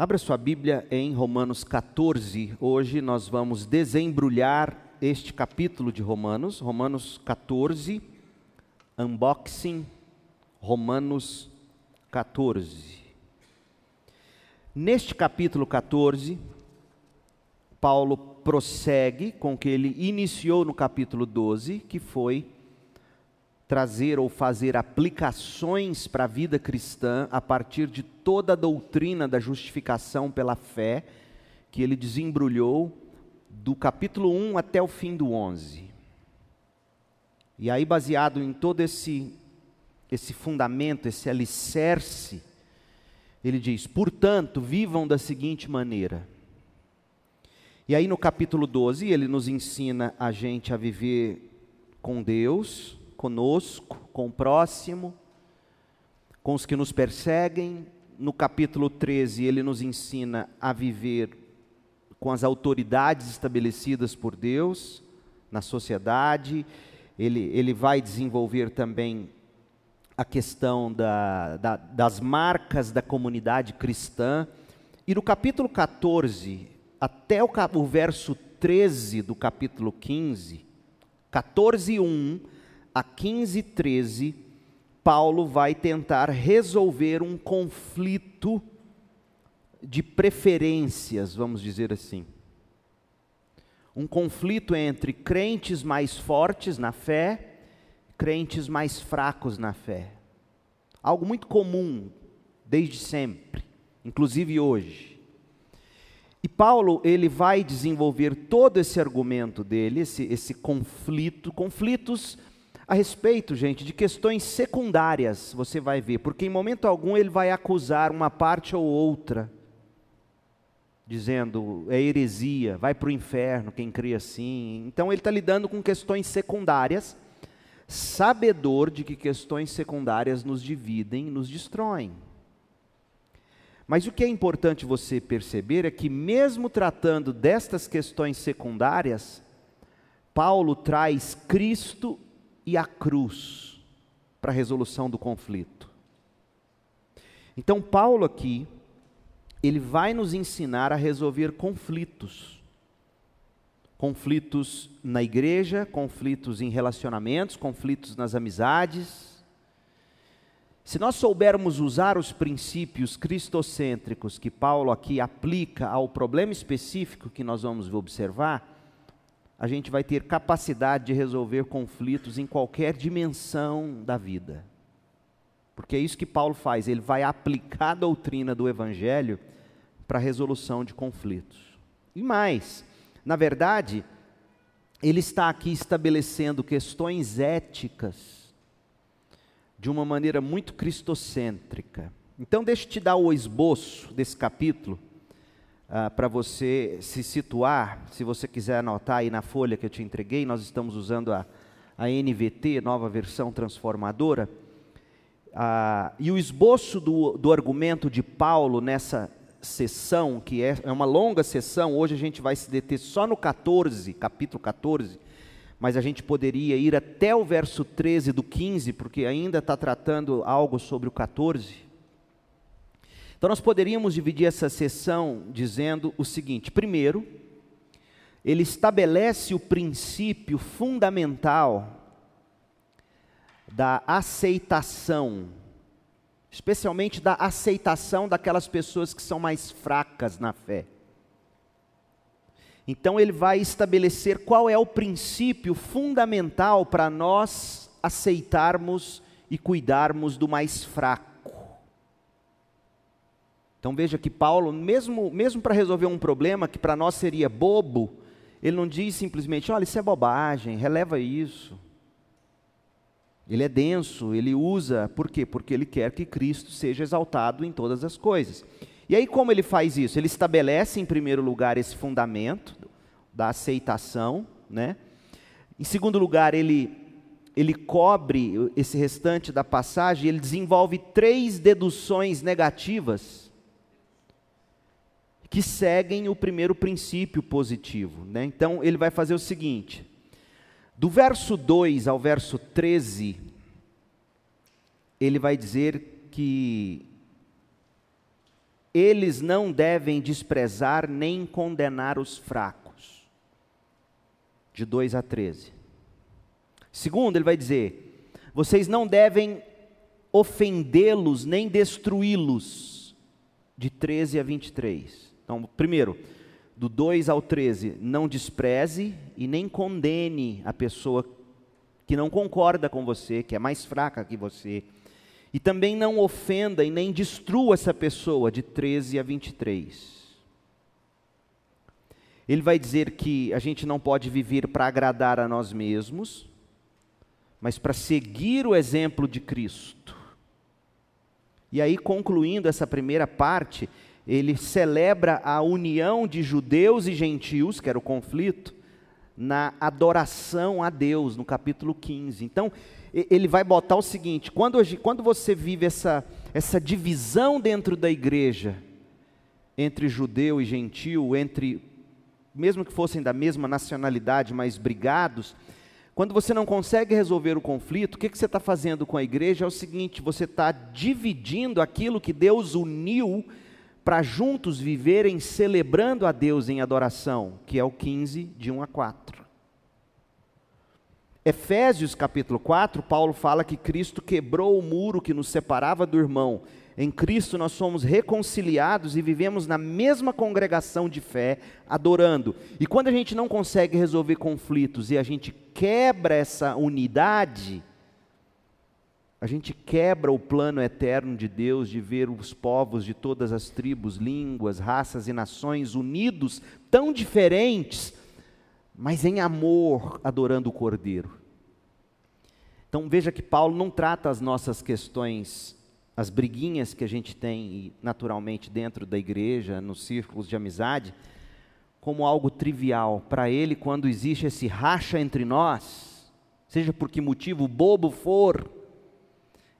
Abra sua Bíblia em Romanos 14. Hoje nós vamos desembrulhar este capítulo de Romanos, Romanos 14, unboxing, Romanos 14. Neste capítulo 14, Paulo prossegue com o que ele iniciou no capítulo 12, que foi trazer ou fazer aplicações para a vida cristã a partir de toda a doutrina da justificação pela fé que ele desembrulhou do capítulo 1 até o fim do 11. E aí baseado em todo esse esse fundamento, esse alicerce, ele diz: "Portanto, vivam da seguinte maneira: e aí no capítulo 12 ele nos ensina a gente a viver com Deus, conosco, com o próximo, com os que nos perseguem. No capítulo 13, ele nos ensina a viver com as autoridades estabelecidas por Deus na sociedade. Ele, ele vai desenvolver também a questão da, da, das marcas da comunidade cristã. E no capítulo 14, até o, o verso 13 do capítulo 15, 14, 1 a 15, 13, Paulo vai tentar resolver um conflito de preferências, vamos dizer assim. Um conflito entre crentes mais fortes na fé, crentes mais fracos na fé. Algo muito comum desde sempre, inclusive hoje. E Paulo, ele vai desenvolver todo esse argumento dele, esse, esse conflito, conflitos a respeito, gente, de questões secundárias, você vai ver, porque em momento algum ele vai acusar uma parte ou outra, dizendo é heresia, vai para o inferno quem crê assim. Então ele está lidando com questões secundárias, sabedor de que questões secundárias nos dividem, nos destroem. Mas o que é importante você perceber é que, mesmo tratando destas questões secundárias, Paulo traz Cristo e a cruz para a resolução do conflito. Então, Paulo aqui, ele vai nos ensinar a resolver conflitos. Conflitos na igreja, conflitos em relacionamentos, conflitos nas amizades. Se nós soubermos usar os princípios cristocêntricos que Paulo aqui aplica ao problema específico que nós vamos observar, a gente vai ter capacidade de resolver conflitos em qualquer dimensão da vida. Porque é isso que Paulo faz, ele vai aplicar a doutrina do Evangelho para a resolução de conflitos. E mais, na verdade, ele está aqui estabelecendo questões éticas de uma maneira muito cristocêntrica. Então, deixa eu te dar o esboço desse capítulo ah, para você se situar, se você quiser anotar aí na folha que eu te entreguei, nós estamos usando a, a NVT, nova versão transformadora. Ah, e o esboço do, do argumento de Paulo nessa sessão, que é, é uma longa sessão, hoje a gente vai se deter só no 14, capítulo 14, mas a gente poderia ir até o verso 13 do 15, porque ainda está tratando algo sobre o 14. Então nós poderíamos dividir essa sessão dizendo o seguinte: primeiro, ele estabelece o princípio fundamental da aceitação, especialmente da aceitação daquelas pessoas que são mais fracas na fé. Então ele vai estabelecer qual é o princípio fundamental para nós aceitarmos e cuidarmos do mais fraco. Então veja que Paulo, mesmo, mesmo para resolver um problema que para nós seria bobo, ele não diz simplesmente, olha, isso é bobagem, releva isso. Ele é denso, ele usa, por quê? Porque ele quer que Cristo seja exaltado em todas as coisas. E aí, como ele faz isso? Ele estabelece, em primeiro lugar, esse fundamento da aceitação, né? Em segundo lugar, ele, ele cobre esse restante da passagem, ele desenvolve três deduções negativas que seguem o primeiro princípio positivo. Né? Então, ele vai fazer o seguinte: do verso 2 ao verso 13, ele vai dizer que eles não devem desprezar nem condenar os fracos. De 2 a 13. Segundo, ele vai dizer: vocês não devem ofendê-los nem destruí-los. De 13 a 23. Então, primeiro, do 2 ao 13, não despreze e nem condene a pessoa que não concorda com você, que é mais fraca que você. E também não ofenda e nem destrua essa pessoa, de 13 a 23. Ele vai dizer que a gente não pode viver para agradar a nós mesmos, mas para seguir o exemplo de Cristo. E aí, concluindo essa primeira parte, ele celebra a união de judeus e gentios, que era o conflito, na adoração a Deus, no capítulo 15. Então, ele vai botar o seguinte: quando, quando você vive essa, essa divisão dentro da igreja, entre judeu e gentio, entre, mesmo que fossem da mesma nacionalidade, mas brigados, quando você não consegue resolver o conflito, o que, que você está fazendo com a igreja? É o seguinte: você está dividindo aquilo que Deus uniu para juntos viverem celebrando a Deus em adoração, que é o 15, de 1 a 4. Efésios capítulo 4, Paulo fala que Cristo quebrou o muro que nos separava do irmão. Em Cristo nós somos reconciliados e vivemos na mesma congregação de fé, adorando. E quando a gente não consegue resolver conflitos e a gente quebra essa unidade, a gente quebra o plano eterno de Deus de ver os povos de todas as tribos, línguas, raças e nações unidos, tão diferentes, mas em amor, adorando o Cordeiro. Então veja que Paulo não trata as nossas questões, as briguinhas que a gente tem naturalmente dentro da igreja, nos círculos de amizade, como algo trivial. Para ele, quando existe esse racha entre nós, seja por que motivo bobo for,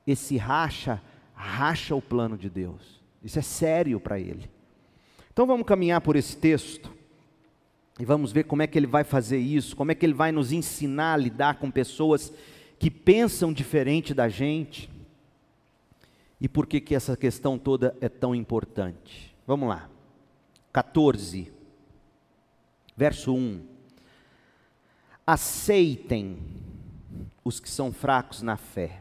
esse racha, racha o plano de Deus. Isso é sério para ele. Então vamos caminhar por esse texto e vamos ver como é que ele vai fazer isso, como é que ele vai nos ensinar a lidar com pessoas que pensam diferente da gente e por que que essa questão toda é tão importante. Vamos lá. 14 verso 1. Aceitem os que são fracos na fé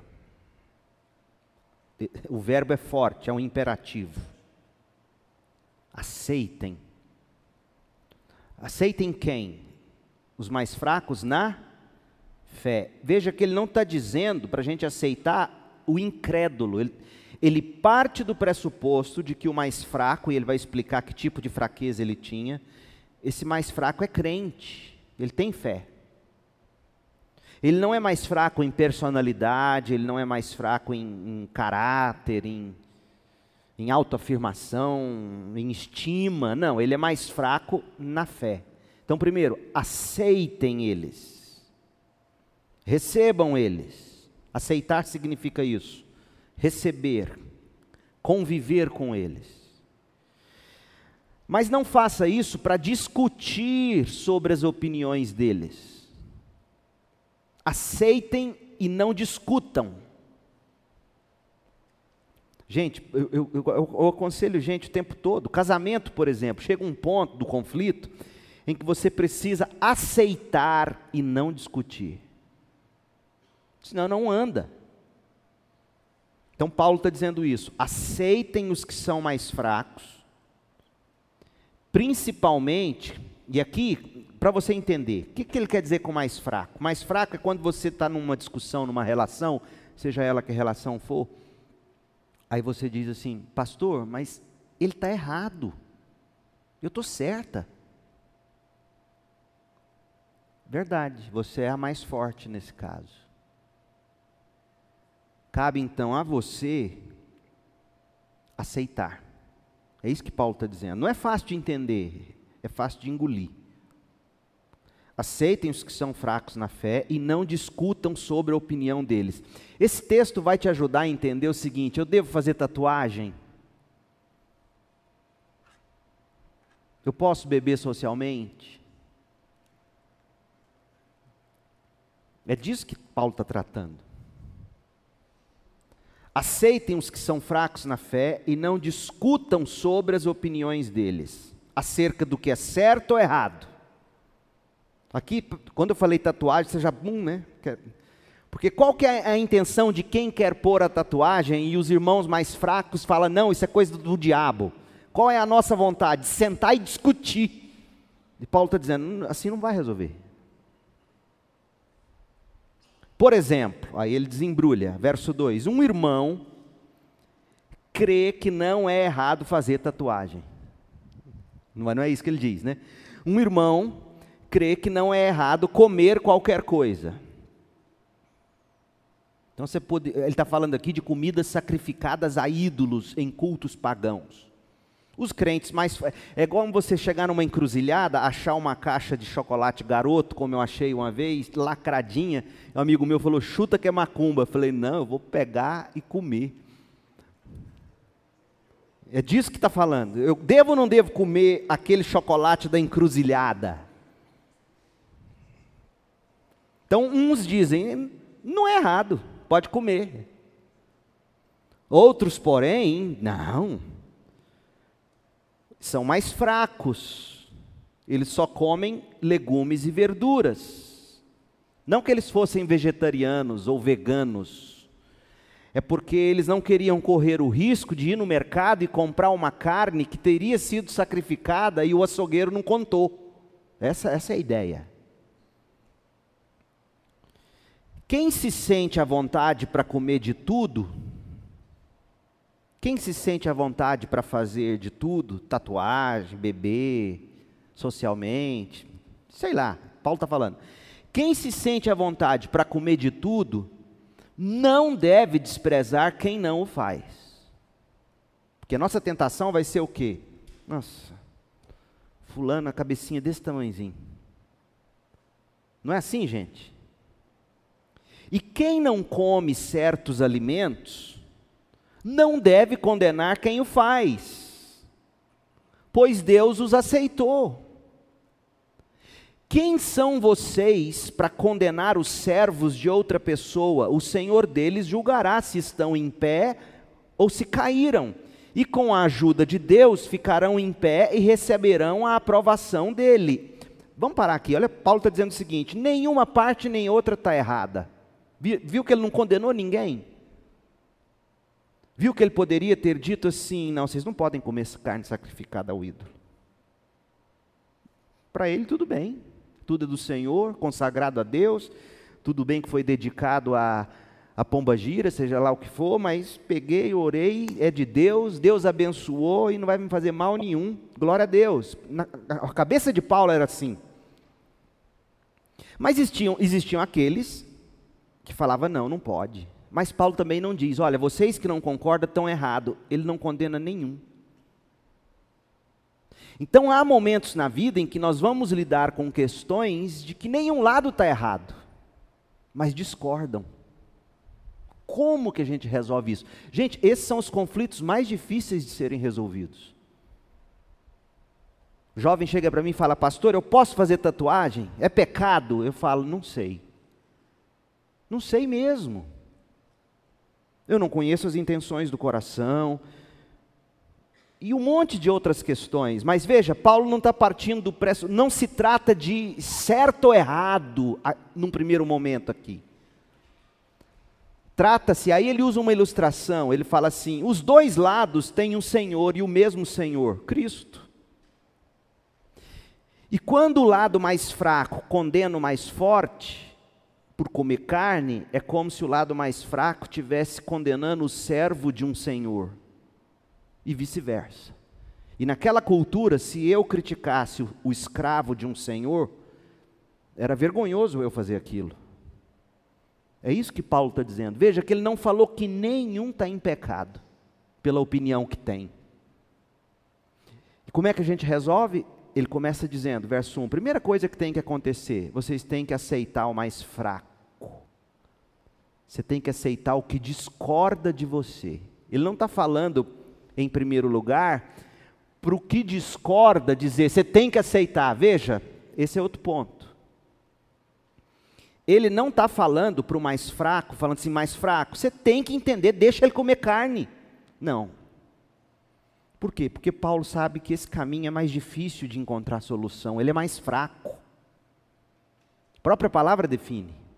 o verbo é forte, é um imperativo. Aceitem. Aceitem quem? Os mais fracos na fé. Veja que ele não está dizendo para a gente aceitar o incrédulo. Ele, ele parte do pressuposto de que o mais fraco, e ele vai explicar que tipo de fraqueza ele tinha, esse mais fraco é crente, ele tem fé. Ele não é mais fraco em personalidade, ele não é mais fraco em, em caráter, em, em autoafirmação, em estima. Não, ele é mais fraco na fé. Então, primeiro, aceitem eles. Recebam eles. Aceitar significa isso. Receber. Conviver com eles. Mas não faça isso para discutir sobre as opiniões deles aceitem e não discutam. Gente, eu, eu, eu, eu, aconselho gente o tempo todo. Casamento, por exemplo, chega um ponto do conflito em que você precisa aceitar e não discutir. Senão não anda. Então Paulo está dizendo isso. Aceitem os que são mais fracos, principalmente, e aqui para você entender, o que, que ele quer dizer com mais fraco? Mais fraco é quando você está numa discussão, numa relação, seja ela que relação for, aí você diz assim, pastor, mas ele está errado, eu estou certa. Verdade, você é a mais forte nesse caso. Cabe então a você aceitar. É isso que Paulo está dizendo. Não é fácil de entender, é fácil de engolir. Aceitem os que são fracos na fé e não discutam sobre a opinião deles. Esse texto vai te ajudar a entender o seguinte: eu devo fazer tatuagem? Eu posso beber socialmente? É disso que Paulo está tratando. Aceitem os que são fracos na fé e não discutam sobre as opiniões deles, acerca do que é certo ou errado. Aqui, quando eu falei tatuagem, você já, bum, né? Porque qual que é a intenção de quem quer pôr a tatuagem e os irmãos mais fracos falam, não, isso é coisa do, diabo. Qual é a nossa vontade? Sentar e discutir. E Paulo está dizendo, hum, assim não vai resolver. Por exemplo, aí ele desembrulha, verso 2: um irmão crê que não é errado fazer tatuagem. Não é, não é isso que ele diz, né? Um irmão crê que não é errado comer qualquer coisa. Então você pode, ele está falando aqui de comidas sacrificadas a ídolos em cultos pagãos. Os crentes mais. É igual você chegar numa encruzilhada, achar uma caixa de chocolate garoto, como eu achei uma vez, lacradinha. Um amigo meu falou: chuta que é macumba. Eu falei: não, eu vou pegar e comer. É disso que está falando. Eu devo ou não devo comer aquele chocolate da encruzilhada? Então, uns dizem: não é errado, pode comer. Outros, porém, não são mais fracos. Eles só comem legumes e verduras. Não que eles fossem vegetarianos ou veganos. É porque eles não queriam correr o risco de ir no mercado e comprar uma carne que teria sido sacrificada e o açougueiro não contou. Essa, essa é a ideia. Quem se sente à vontade para comer de tudo, quem se sente à vontade para fazer de tudo, tatuagem, beber, socialmente, sei lá, Paulo está falando. Quem se sente à vontade para comer de tudo, não deve desprezar quem não o faz. Porque a nossa tentação vai ser o quê? Nossa, fulano, a cabecinha desse tamanhozinho. Não é assim, gente? E quem não come certos alimentos, não deve condenar quem o faz, pois Deus os aceitou. Quem são vocês para condenar os servos de outra pessoa? O Senhor deles julgará se estão em pé ou se caíram, e com a ajuda de Deus ficarão em pé e receberão a aprovação dele. Vamos parar aqui, olha, Paulo está dizendo o seguinte: nenhuma parte nem outra está errada. Viu que ele não condenou ninguém? Viu que ele poderia ter dito assim: não, vocês não podem comer carne sacrificada ao ídolo. Para ele, tudo bem, tudo é do Senhor, consagrado a Deus, tudo bem que foi dedicado a, a pomba gira, seja lá o que for, mas peguei, orei, é de Deus, Deus abençoou e não vai me fazer mal nenhum, glória a Deus. Na, a cabeça de Paulo era assim. Mas existiam, existiam aqueles que falavam: não, não pode. Mas Paulo também não diz, olha, vocês que não concordam estão errados. Ele não condena nenhum. Então há momentos na vida em que nós vamos lidar com questões de que nenhum lado está errado, mas discordam. Como que a gente resolve isso? Gente, esses são os conflitos mais difíceis de serem resolvidos. O jovem chega para mim e fala, pastor, eu posso fazer tatuagem? É pecado? Eu falo, não sei. Não sei mesmo. Eu não conheço as intenções do coração. E um monte de outras questões. Mas veja, Paulo não está partindo do preço. Não se trata de certo ou errado a, num primeiro momento aqui. Trata-se, aí ele usa uma ilustração. Ele fala assim: os dois lados têm um Senhor e o mesmo Senhor, Cristo. E quando o lado mais fraco condena o mais forte, por comer carne, é como se o lado mais fraco tivesse condenando o servo de um senhor, e vice-versa. E naquela cultura, se eu criticasse o, escravo de um senhor, era vergonhoso eu fazer aquilo. É isso que Paulo está dizendo. Veja que ele não falou que nenhum está em pecado, pela opinião que tem. E como é que a gente resolve? Ele começa dizendo, verso 1: primeira coisa que tem que acontecer, vocês têm que aceitar o mais fraco. Você tem que aceitar o que discorda de você. Ele não está falando, em primeiro lugar, para o que discorda dizer, você tem que aceitar. Veja, esse é outro ponto. ele não está falando para o mais fraco, falando assim, mais fraco, você tem que entender, deixa ele comer carne. Não. Por quê? Porque Paulo sabe que esse caminho é mais difícil de encontrar solução, ele é mais fraco. A própria palavra define.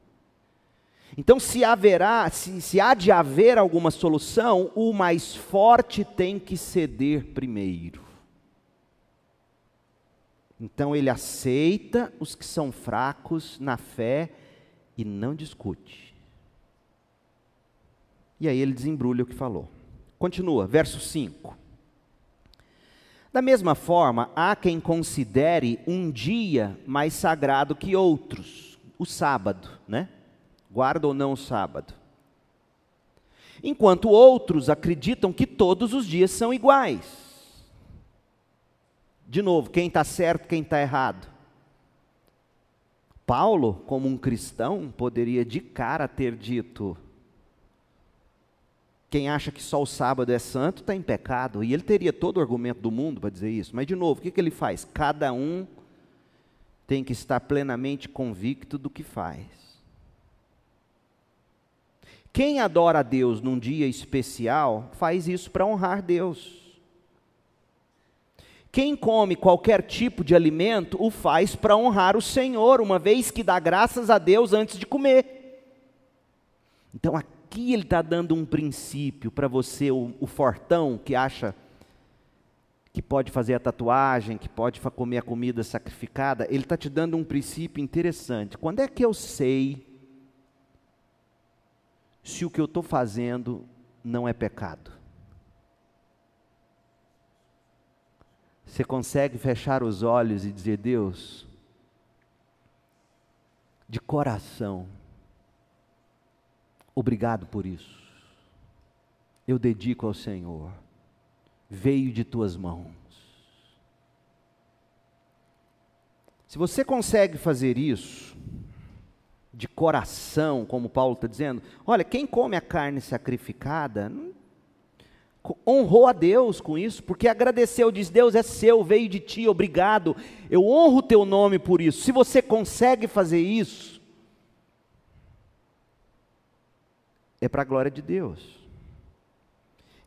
Então, se haverá, se, se há de haver alguma solução, o mais forte tem que ceder primeiro. Então ele aceita os que são fracos na fé e não discute. E aí ele desembrulha o que falou. Continua, verso 5. Da mesma forma, há quem considere um dia mais sagrado que outros, o sábado, né? Guarda ou não o sábado. Enquanto outros acreditam que todos os dias são iguais. De novo, quem está certo, quem está errado. Paulo, como um cristão, poderia de cara ter dito: quem acha que só o sábado é santo está em pecado. E ele teria todo o argumento do mundo para dizer isso. Mas, de novo, o que, que ele faz? Cada um tem que estar plenamente convicto do que faz. Quem adora a Deus num dia especial, faz isso para honrar Deus. Quem come qualquer tipo de alimento o faz para honrar o Senhor, uma vez que dá graças a Deus antes de comer. Então aqui ele está dando um princípio para você, o, o, fortão que acha que pode fazer a tatuagem, que pode comer a comida sacrificada, ele está te dando um princípio interessante. Quando é que eu sei se o que eu estou fazendo não é pecado? Você consegue fechar os olhos e dizer: Deus, de coração, obrigado por isso. Eu dedico ao Senhor, veio de tuas mãos. Se você consegue fazer isso, de coração, como Paulo está dizendo, olha, quem come a carne sacrificada, honrou a Deus com isso, porque agradeceu, diz: Deus é seu, veio de ti, obrigado, eu honro o teu nome por isso. Se você consegue fazer isso, é para a glória de Deus.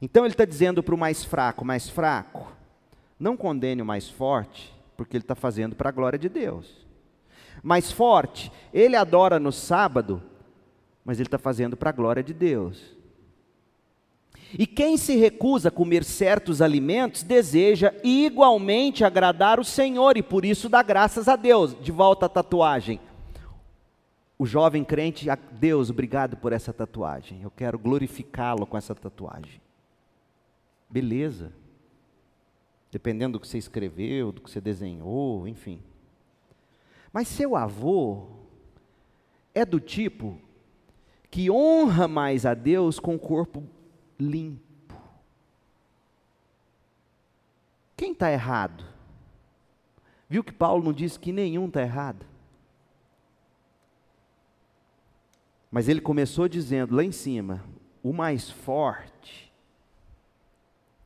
Então ele está dizendo para o mais fraco: mais fraco, não condene o mais forte, porque ele está fazendo para a glória de Deus. Mais forte, ele adora no sábado, mas ele está fazendo para a glória de Deus. E quem se recusa a comer certos alimentos deseja igualmente agradar o Senhor e por isso dá graças a Deus. De volta à tatuagem. O jovem crente, Deus, obrigado por essa tatuagem. Eu quero glorificá-lo com essa tatuagem. Beleza. Dependendo do que você escreveu, do que você desenhou, enfim. Mas seu avô é do tipo que honra mais a Deus com o corpo limpo. Quem está errado? Viu que Paulo não disse que nenhum está errado? Mas ele começou dizendo lá em cima: o mais forte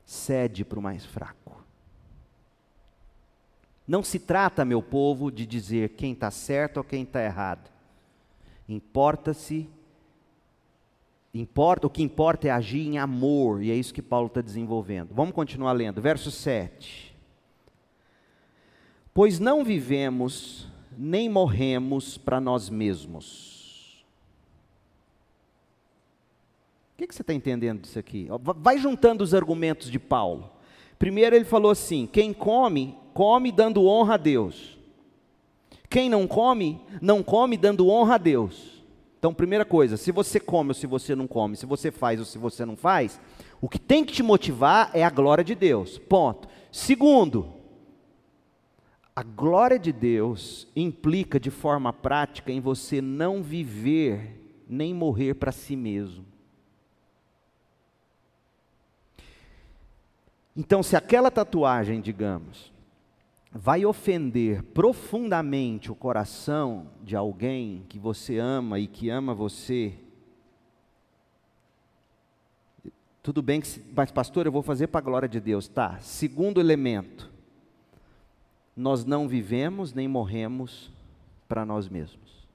cede para o mais fraco. Não se trata, meu povo, de dizer quem está certo ou quem está errado. Importa-se Importa, o que importa é agir em amor, e é isso que Paulo está desenvolvendo. Vamos continuar lendo, verso 7. Pois não vivemos nem morremos para nós mesmos. O que, que você está entendendo disso aqui? Vai juntando os argumentos de Paulo. Primeiro ele falou assim: quem come, come dando honra a Deus. Quem não come, não come dando honra a Deus. Então, primeira coisa, se você come ou se você não come, se você faz ou se você não faz, o que tem que te motivar é a glória de Deus. Ponto. Segundo, a glória de Deus implica de forma prática em você não viver nem morrer para si mesmo. Então, se aquela tatuagem, digamos, vai ofender profundamente o coração de alguém que você ama e que ama você, tudo bem que, mas pastor, eu vou fazer para a glória de Deus, tá? Segundo elemento, nós não vivemos nem morremos para nós mesmos.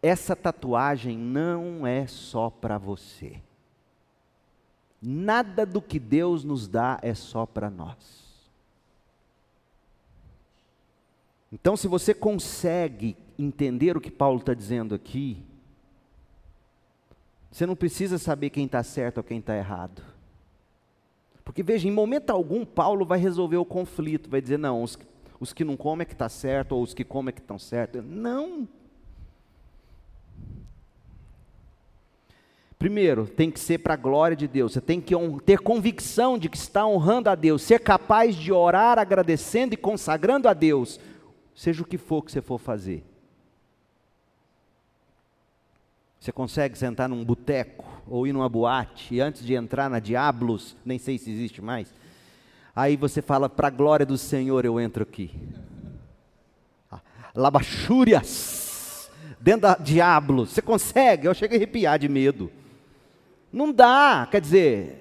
essa tatuagem não é só para você. Nada do que Deus nos dá é só para nós. Então, se você consegue entender o que Paulo está dizendo aqui, você não precisa saber quem está certo ou quem está errado. Porque veja, em momento algum, Paulo vai resolver o conflito, vai dizer, não, os, os que não comem é que está certo, ou os que comem é que estão certo. Não. Primeiro, tem que ser para a glória de Deus. Você tem que ter convicção de que está honrando a Deus, ser capaz de orar agradecendo e consagrando a Deus, seja o que for que você for fazer. Você consegue sentar num boteco ou ir numa boate e antes de entrar na Diablos, nem sei se existe mais, aí você fala: para a glória do Senhor eu entro aqui. Ah, labachúrias, dentro da Diablos, você consegue? Eu chego a arrepiar de medo. Não dá, quer dizer.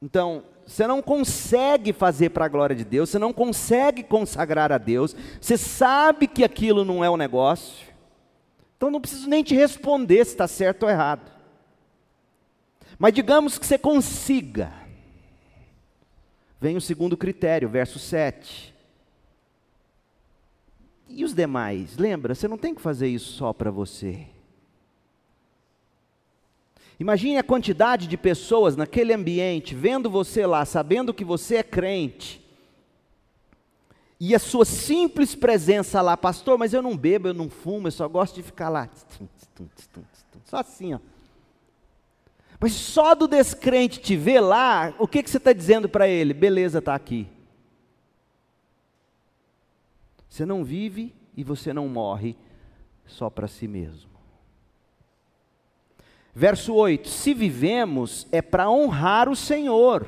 Então, você não consegue fazer para a glória de Deus, você não consegue consagrar a Deus, você sabe que aquilo não é o um negócio, então não preciso nem te responder se está certo ou errado. Mas digamos que você consiga. Vem o segundo critério, verso 7. E os demais? Lembra, você não tem que fazer isso só para você. Imagine a quantidade de pessoas naquele ambiente, vendo você lá, sabendo que você é crente, e a sua simples presença lá, pastor, mas eu não bebo, eu não fumo, eu só gosto de ficar lá. Só assim, ó. Mas só do descrente te ver lá, o que, que você está dizendo para ele? Beleza, está aqui. Você não vive e você não morre só para si mesmo. Verso 8: Se vivemos é para honrar o Senhor,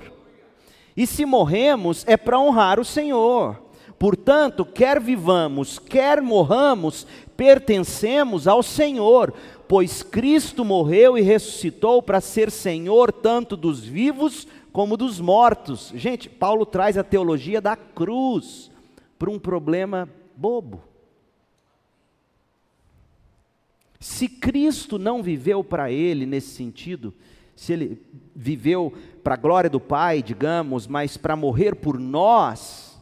e se morremos é para honrar o Senhor. Portanto, quer vivamos, quer morramos, pertencemos ao Senhor, pois Cristo morreu e ressuscitou para ser Senhor tanto dos vivos como dos mortos. Gente, Paulo traz a teologia da cruz para um problema bobo. Se Cristo não viveu para ele nesse sentido, se ele viveu para a glória do Pai, digamos, mas para morrer por nós,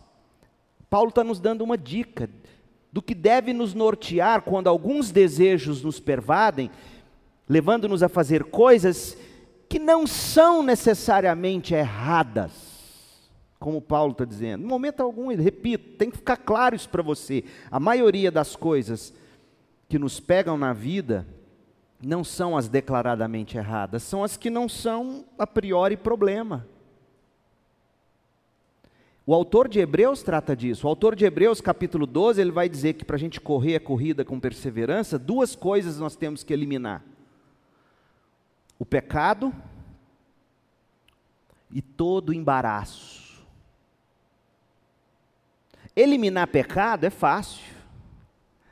Paulo está nos dando uma dica do que deve nos nortear quando alguns desejos nos pervadem, levando-nos a fazer coisas que não são necessariamente erradas, como Paulo está dizendo. Em momento algum, repito, tem que ficar claro isso para você. A maioria das coisas que nos pegam na vida não são as declaradamente erradas, são as que não são a priori problema. O autor de Hebreus trata disso. O autor de Hebreus, capítulo 12, ele vai dizer que para a gente correr a corrida com perseverança, duas coisas nós temos que eliminar: o pecado e todo embaraço. Eliminar pecado é fácil.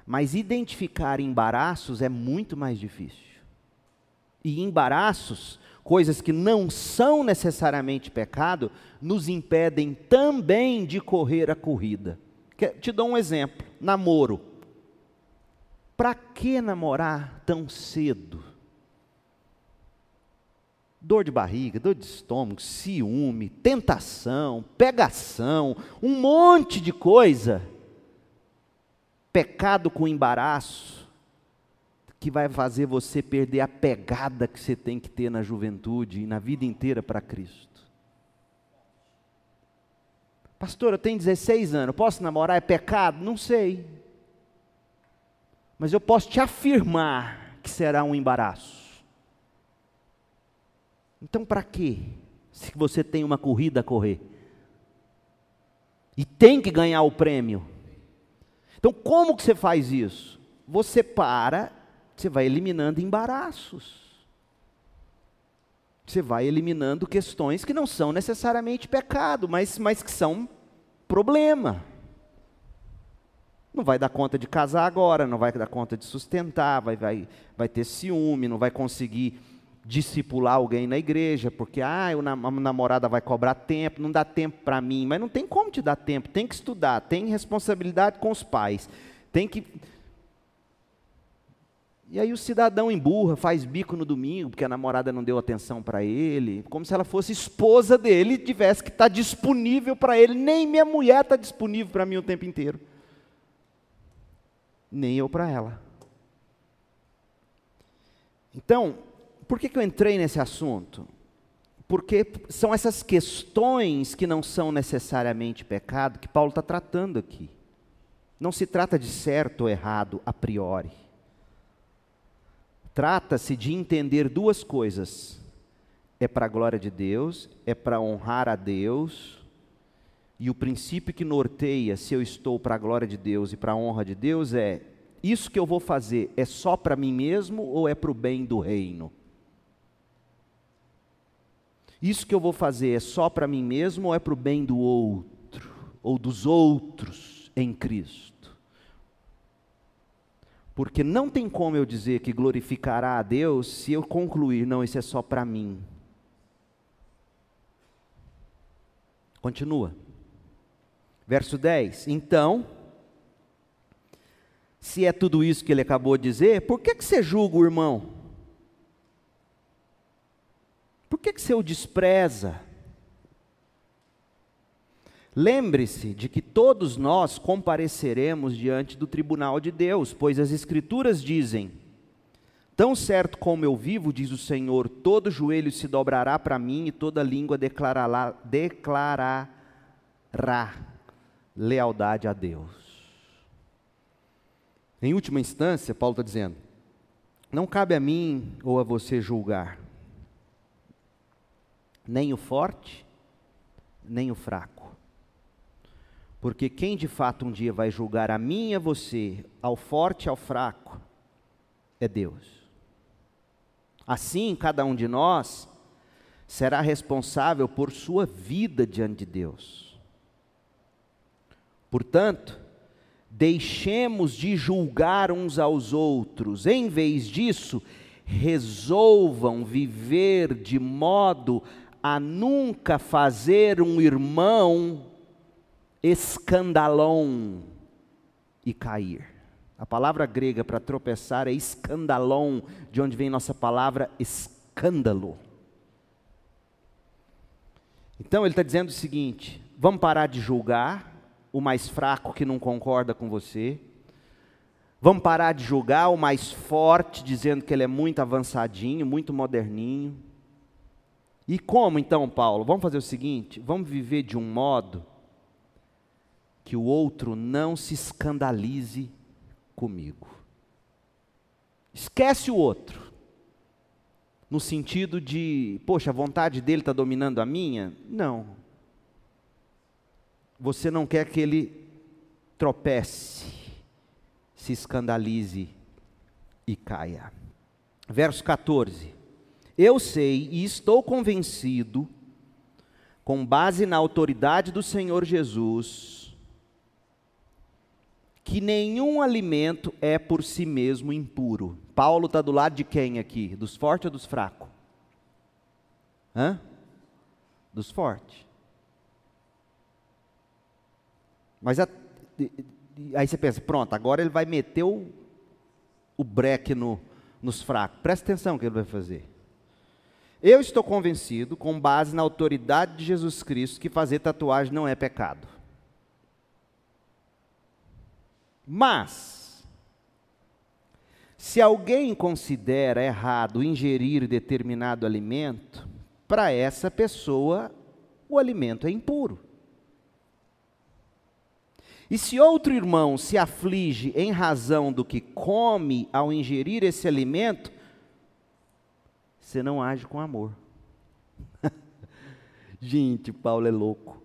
Mas identificar embaraços é muito mais difícil. E embaraços, coisas que não são necessariamente pecado, nos impedem também de correr a corrida. Te dou um exemplo: namoro. Para que namorar tão cedo? Dor de barriga, dor de estômago, ciúme, tentação, pegação, um monte de coisa pecado com embaraço, que vai fazer você perder a pegada que você tem que ter na juventude e na vida inteira para Cristo. Pastor, eu tenho 16 anos, posso namorar? É pecado? Não sei. Mas eu posso te afirmar que será um embaraço. Então, para quê? Se você tem uma corrida a correr e tem que ganhar o prêmio, então, como que você faz isso? Você para, você vai eliminando embaraços. Você vai eliminando questões que não são necessariamente pecado, mas, mas que são problema. Não vai dar conta de casar agora, não vai dar conta de sustentar, vai, vai, vai ter ciúme, não vai conseguir discipular alguém na igreja, porque ah, a namorada vai cobrar tempo, não dá tempo para mim, mas não tem como te dar tempo, tem que estudar, tem responsabilidade com os pais, tem que E aí o cidadão emburra, faz bico no domingo, porque a namorada não deu atenção para ele, como se ela fosse esposa dele e tivesse que estar tá disponível para ele. Nem minha mulher está disponível para mim o tempo inteiro. Nem eu para ela. Então, por que, que eu entrei nesse assunto? Porque são essas questões que não são necessariamente pecado que Paulo está tratando aqui. Não se trata de certo ou errado a priori. Trata-se de entender duas coisas: é para a glória de Deus, é para honrar a Deus, e o princípio que norteia se eu estou para a glória de Deus e para a honra de Deus é: isso que eu vou fazer é só para mim mesmo ou é para o bem do reino? Isso que eu vou fazer é só para mim mesmo ou é para o bem do outro, ou dos outros em Cristo? Porque não tem como eu dizer que glorificará a Deus se eu concluir, não, isso é só para mim. Continua. Verso 10. Então, se é tudo isso que ele acabou de dizer, por que, que você julga o irmão? Por que, que você o despreza? Lembre-se de que todos nós compareceremos diante do tribunal de Deus, pois as Escrituras dizem: Tão certo como eu vivo, diz o Senhor, todo joelho se dobrará para mim e toda língua declarará, declarará lealdade a Deus. Em última instância, Paulo está dizendo: Não cabe a mim ou a você julgar, nem o forte, nem o fraco porque quem de fato um dia vai julgar a mim e a você, ao forte e ao fraco, é Deus. Assim, cada um de nós será responsável por sua vida diante de Deus. Portanto, deixemos de julgar uns aos outros, em vez disso, resolvam viver de modo nunca fazer um irmão escandalon e cair. A palavra grega para tropeçar é escandalon, de onde vem nossa palavra escândalo. Então ele está dizendo o seguinte: vamos parar de julgar o mais fraco que não concorda com você. Vamos parar de julgar o mais forte, dizendo que ele é muito avançadinho, muito moderninho. E como então, Paulo? Vamos fazer o seguinte: vamos viver de um modo que o outro não se escandalize comigo. Esquece o outro. No sentido de, poxa, a vontade dele está dominando a minha? Não. Você não quer que ele tropece, se escandalize e caia. Verso 14. Eu sei e estou convencido, com base na autoridade do Senhor Jesus, que nenhum alimento é por si mesmo impuro. Paulo está do lado de quem aqui? Dos fortes ou dos fracos? Hã? Dos fortes. Mas a, aí você pensa, pronto, agora ele vai meter o, o breque no, nos fracos. Presta atenção o que ele vai fazer. Eu estou convencido, com base na autoridade de Jesus Cristo, que fazer tatuagem não é pecado. Mas, se alguém considera errado ingerir determinado alimento, para essa pessoa o alimento é impuro. E se outro irmão se aflige em razão do que come ao ingerir esse alimento, você não age com amor. Gente, Paulo é louco.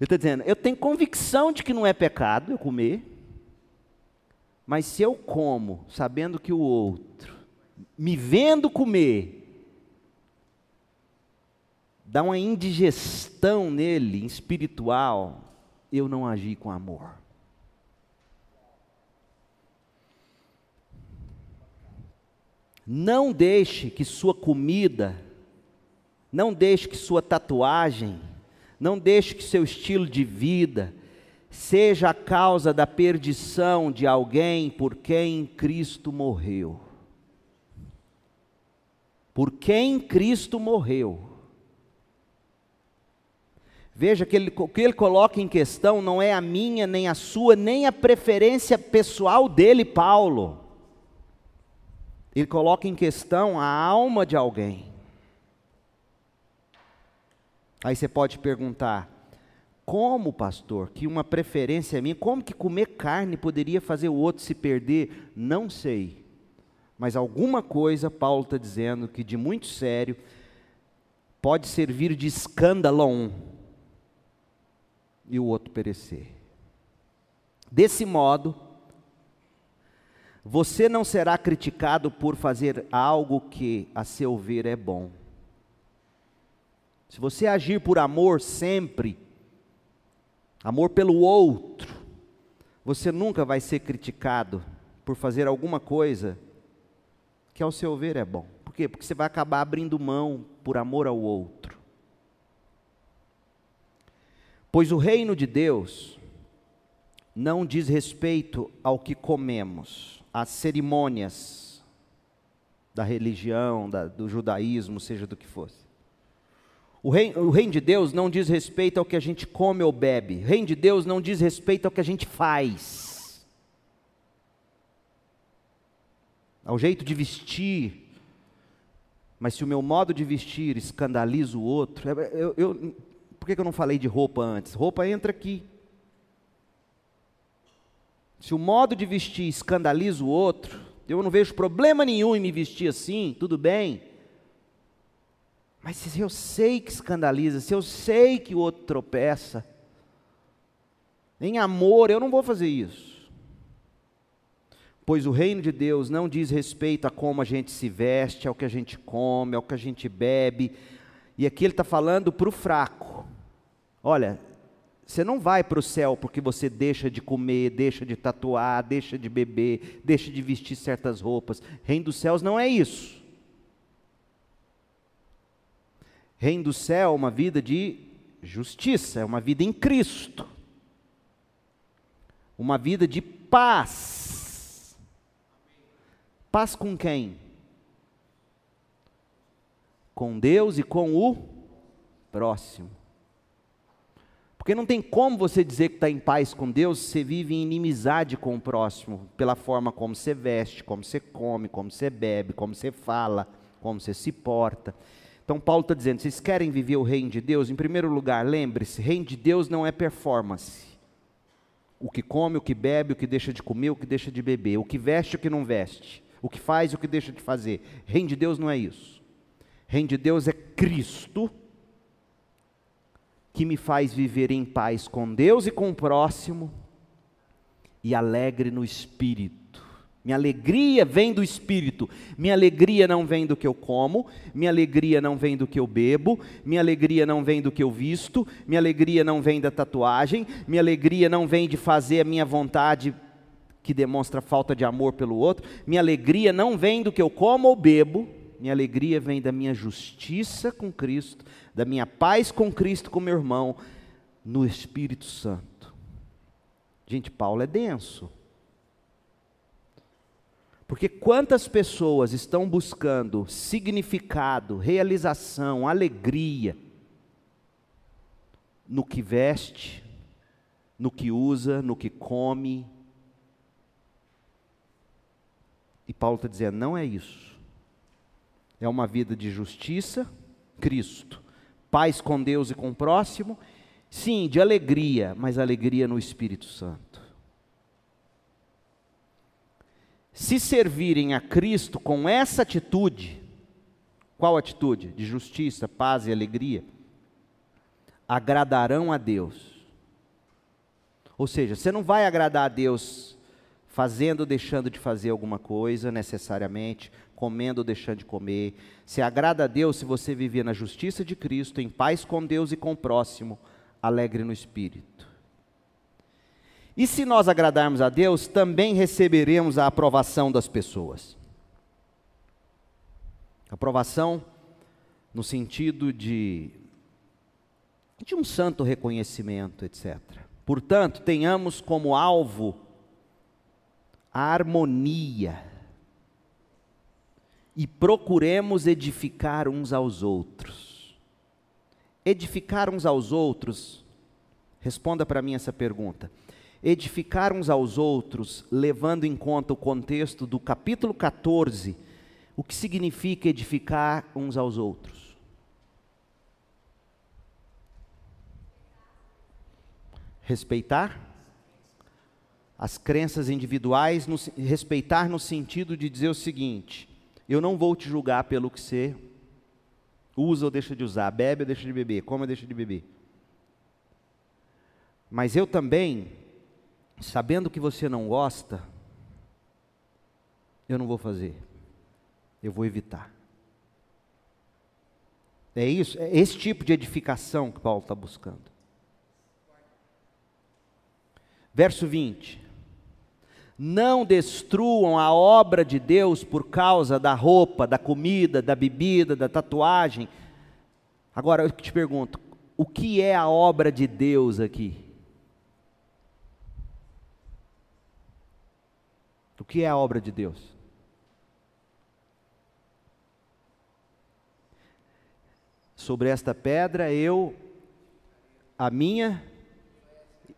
Ele está dizendo, eu tenho convicção de que não é pecado eu comer, mas se eu como, sabendo que o outro, me vendo comer, dá uma indigestão nele, espiritual, eu não agi com amor. Não deixe que sua comida, não deixe que sua tatuagem, não deixe que seu estilo de vida, seja a causa da perdição de alguém por quem Cristo morreu. por quem Cristo morreu. Veja que ele, o que ele coloca em questão não é a minha, nem a sua, nem a preferência pessoal dele, Paulo. Ele coloca em questão a alma de alguém. Aí você pode perguntar: como, pastor, que uma preferência minha, como que comer carne poderia fazer o outro se perder? Não sei. Mas alguma coisa, Paulo está dizendo que de muito sério, pode servir de escândalo e o outro perecer. Desse modo, você não será criticado por fazer algo que, a seu ver, é bom. Se você agir por amor sempre, amor pelo outro, você nunca vai ser criticado por fazer alguma coisa que, ao seu ver, é bom. Por quê? Porque você vai acabar abrindo mão por amor ao outro. Pois o reino de Deus não diz respeito ao que comemos, às cerimônias da religião, da, do judaísmo, seja do que fosse. O reino, o reino de Deus não diz respeito ao que a gente come ou bebe. O reino de Deus não diz respeito ao que a gente faz. Ao jeito de vestir. Mas se o meu modo de vestir escandaliza o outro, eu, eu, por que eu não falei de roupa antes? Roupa entra aqui. Se o modo de vestir escandaliza o outro, eu não vejo problema nenhum em me vestir assim, tudo bem. Mas se eu sei que escandaliza, se eu sei que o outro tropeça, em amor, eu não vou fazer isso. Pois o reino de Deus não diz respeito a como a gente se veste, ao que a gente come, ao que a gente bebe. E aqui ele está falando para o fraco. Olha, você não vai para o céu porque você deixa de comer, deixa de tatuar, deixa de beber, deixa de vestir certas roupas. Reino dos céus não é isso. Reino do céu é uma vida de justiça, é uma vida em Cristo. Uma vida de paz. Paz com quem? Com Deus e com o próximo. Porque não tem como você dizer que está em paz com Deus se você vive em inimizade com o próximo, pela forma como você veste, como você come, como você bebe, como você fala, como você se porta. Então Paulo está dizendo: vocês querem viver o reino de Deus? Em primeiro lugar, lembre-se: reino de Deus não é performance. O que come, o que bebe, o que deixa de comer, o que deixa de beber, o que veste, o que não veste, o que faz, o que deixa de fazer. Reino de Deus não é isso. Reino de Deus é Cristo que me faz viver em paz com Deus e com o próximo e alegre no espírito. Minha alegria vem do espírito. Minha alegria não vem do que eu como, minha alegria não vem do que eu bebo, minha alegria não vem do que eu visto, minha alegria não vem da tatuagem, minha alegria não vem de fazer a minha vontade que demonstra falta de amor pelo outro, minha alegria não vem do que eu como ou bebo, minha alegria vem da minha justiça com Cristo, da minha paz com Cristo, com meu irmão, no Espírito Santo. Gente, Paulo é denso. Porque quantas pessoas estão buscando significado, realização, alegria no que veste, no que usa, no que come. E Paulo está dizendo: não é isso. É uma vida de justiça, Cristo paz com Deus e com o próximo, sim, de alegria, mas alegria no Espírito Santo. Se servirem a Cristo com essa atitude, qual atitude? De justiça, paz e alegria, agradarão a Deus. Ou seja, você não vai agradar a Deus fazendo ou deixando de fazer alguma coisa necessariamente, comendo ou deixando de comer. Se agrada a Deus se você viver na justiça de Cristo, em paz com Deus e com o próximo, alegre no espírito. E se nós agradarmos a Deus, também receberemos a aprovação das pessoas. Aprovação no sentido de de um santo reconhecimento, etc. Portanto, tenhamos como alvo a harmonia e procuremos edificar uns aos outros. Edificar uns aos outros, responda para mim essa pergunta. Edificar uns aos outros, levando em conta o contexto do capítulo 14, o que significa edificar uns aos outros? Respeitar as crenças individuais, no, respeitar no sentido de dizer o seguinte: eu não vou te julgar pelo que você usa ou deixa de usar, bebe ou deixa de beber, come ou deixa de beber. Mas eu também, sabendo que você não gosta, eu não vou fazer. Eu vou evitar. É isso, é esse tipo de edificação que Paulo está buscando. Verso 20 não destruam a obra de Deus por causa da roupa, da comida, da bebida, da tatuagem. Agora eu te pergunto: o que é a obra de Deus aqui? O que é a obra de Deus? Sobre esta pedra eu, a minha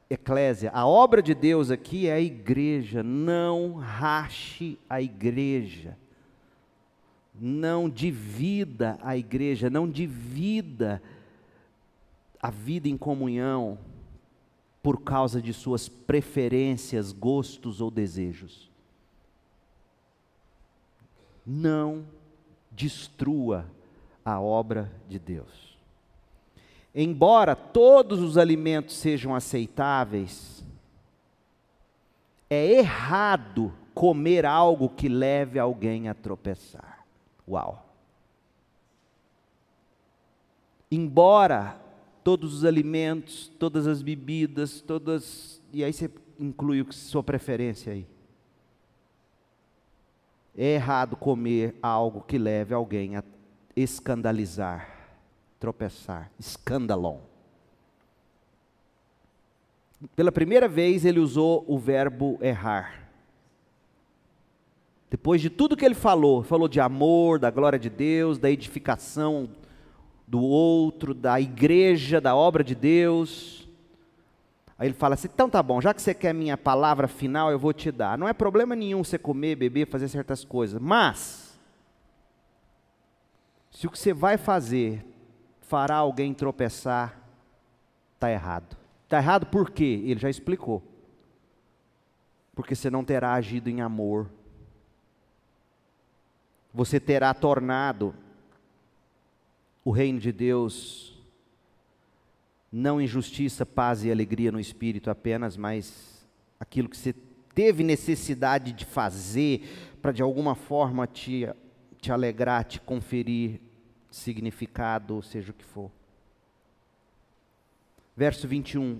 eclésia. A obra de Deus aqui é a igreja. Não rache a igreja. Não divida a igreja. Não divida a vida em comunhão por causa de suas preferências, gostos ou desejos. Não destrua a obra de Deus. Embora todos os alimentos sejam aceitáveis, é errado comer algo que leve alguém a tropeçar. Uau! Embora todos os alimentos, todas as bebidas, todas. E aí você inclui a sua preferência aí. É errado comer algo que leve alguém a escandalizar tropeçar, escandalon. Pela primeira vez ele usou o verbo errar. Depois de tudo que ele falou, falou de amor, da glória de Deus, da edificação do outro, da igreja, da obra de Deus. Aí ele fala assim: então tá bom, já que você quer minha palavra final, eu vou te dar. Não é problema nenhum você comer, beber, fazer certas coisas, mas, se o que você vai fazer fará alguém tropeçar, está errado. Está errado por quê? Ele já explicou. Porque você não terá agido em amor. Você terá tornado o reino de Deus não em justiça, paz e alegria no espírito apenas, mas aquilo que você teve necessidade de fazer para de alguma forma te, te alegrar, te conferir significado, seja o que for. Verso 21.